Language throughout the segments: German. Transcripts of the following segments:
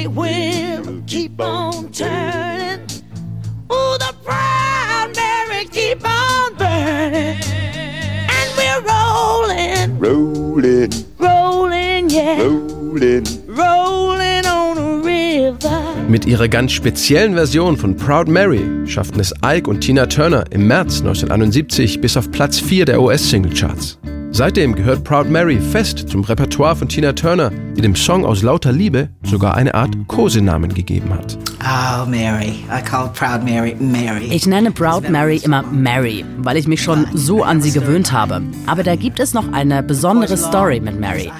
big wheel keep on turning. Oh, the proud Mary keep on burning. And we're rolling, Rolling, rolling, yeah, rolling. rolling on a river. Mit ihrer ganz speziellen Version von Proud Mary schafften es Ike und Tina Turner im März 1971 bis auf Platz 4 der US-Singlecharts. Seitdem gehört Proud Mary fest zum Repertoire von Tina Turner, die dem Song aus lauter Liebe sogar eine Art Kosenamen gegeben hat. Oh, Mary. I call Proud Mary Mary. Ich nenne Proud Mary immer Mary, weil ich mich schon so an sie gewöhnt habe. Aber da gibt es noch eine besondere Story mit Mary.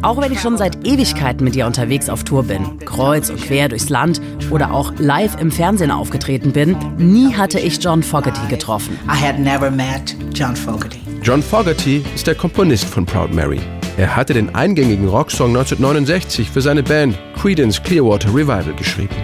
Auch wenn ich schon seit Ewigkeiten mit ihr unterwegs auf Tour bin, kreuz und quer durchs Land oder auch live im Fernsehen aufgetreten bin, nie hatte ich John Fogerty getroffen. I had never met John Fogerty. John Fogerty ist der Komponist von Proud Mary. Er hatte den eingängigen Rocksong 1969 für seine Band Creedence Clearwater Revival geschrieben.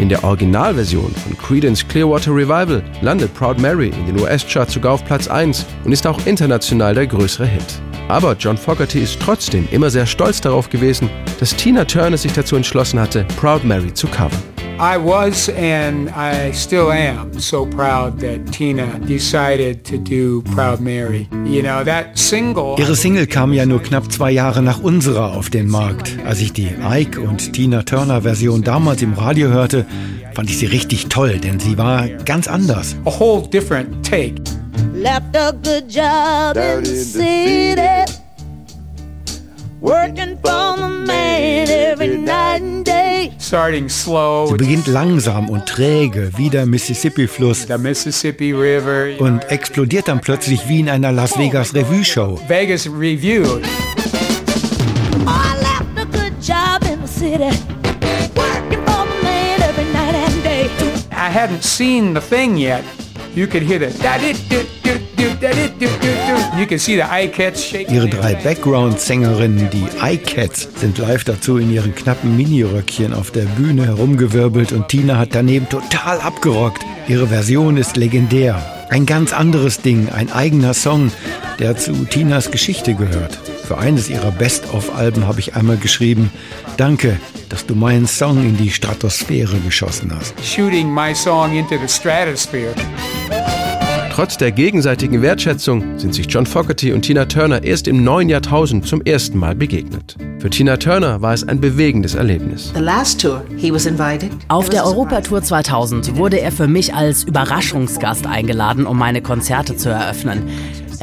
In der Originalversion von Creedence Clearwater Revival landet Proud Mary in den US-Charts sogar auf Platz 1 und ist auch international der größere Hit. Aber John Fogerty ist trotzdem immer sehr stolz darauf gewesen, dass Tina Turner sich dazu entschlossen hatte, Proud Mary zu covern. I was and I still am so proud that Tina decided to do Proud Mary. You know, that single. Ihre Single kam ja nur knapp zwei Jahre nach unserer auf den Markt. Als ich die Ike und Tina Turner Version damals im Radio hörte, fand ich sie richtig toll, denn sie war ganz anders. a whole different take. Left a good job in the in the city. Working for the man every night and day. Starting slow. Sie beginnt langsam und träge wie der Mississippi-Fluss the Mississippi River. und explodiert dann plötzlich wie in einer Las Vegas Revue-Show. Vegas Review. Oh, I left a good job in the city. Working for the man every night and day. I hadn't seen the thing yet. You could hear. You could see the eye cats shaking. Ihre drei Background-Sängerinnen, die iCats, sind live dazu in ihren knappen Miniröckchen auf der Bühne herumgewirbelt und Tina hat daneben total abgerockt. Ihre Version ist legendär. Ein ganz anderes Ding, ein eigener Song, der zu Tinas Geschichte gehört. Für eines ihrer Best-of-Alben habe ich einmal geschrieben, danke, dass du meinen Song in die Stratosphäre geschossen hast. shooting my song into the stratosphere. Trotz der gegenseitigen Wertschätzung sind sich John Fogerty und Tina Turner erst im neuen Jahrtausend zum ersten Mal begegnet. Für Tina Turner war es ein bewegendes Erlebnis. Auf der Europatour 2000 wurde er für mich als Überraschungsgast eingeladen, um meine Konzerte zu eröffnen.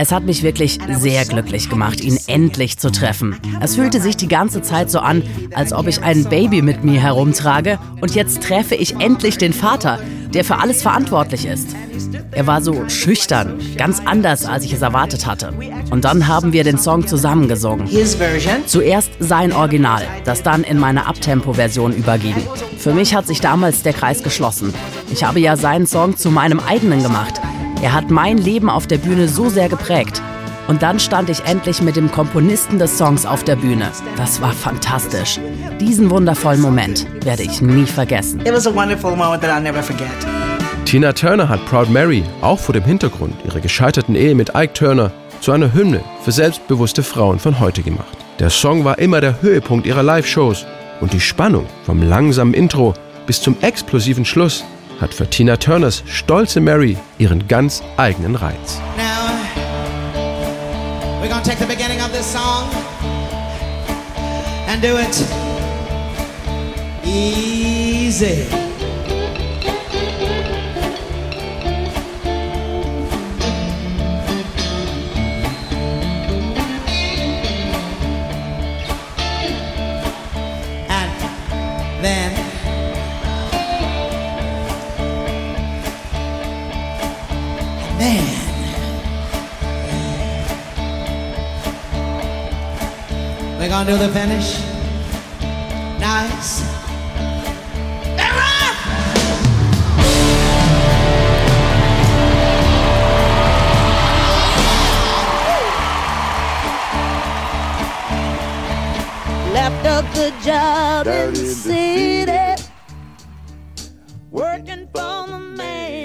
Es hat mich wirklich sehr glücklich gemacht, ihn endlich zu treffen. Es fühlte sich die ganze Zeit so an, als ob ich ein Baby mit mir herumtrage und jetzt treffe ich endlich den Vater, der für alles verantwortlich ist. Er war so schüchtern, ganz anders, als ich es erwartet hatte. Und dann haben wir den Song zusammen gesungen. Zuerst sein Original, das dann in meine Abtempo-Version überging. Für mich hat sich damals der Kreis geschlossen. Ich habe ja seinen Song zu meinem eigenen gemacht. Er hat mein Leben auf der Bühne so sehr geprägt. Und dann stand ich endlich mit dem Komponisten des Songs auf der Bühne. Das war fantastisch. Diesen wundervollen Moment werde ich nie vergessen. It was a wonderful moment that I'll never forget. Tina Turner hat Proud Mary auch vor dem Hintergrund ihrer gescheiterten Ehe mit Ike Turner zu einer Hymne für selbstbewusste Frauen von heute gemacht. Der Song war immer der Höhepunkt ihrer Live-Shows und die Spannung vom langsamen Intro bis zum explosiven Schluss hat für Tina Turners stolze Mary ihren ganz eigenen Reiz. Now, we're We're gonna do the finish. Nice. Left a good job in the, in the city, city, working for the man.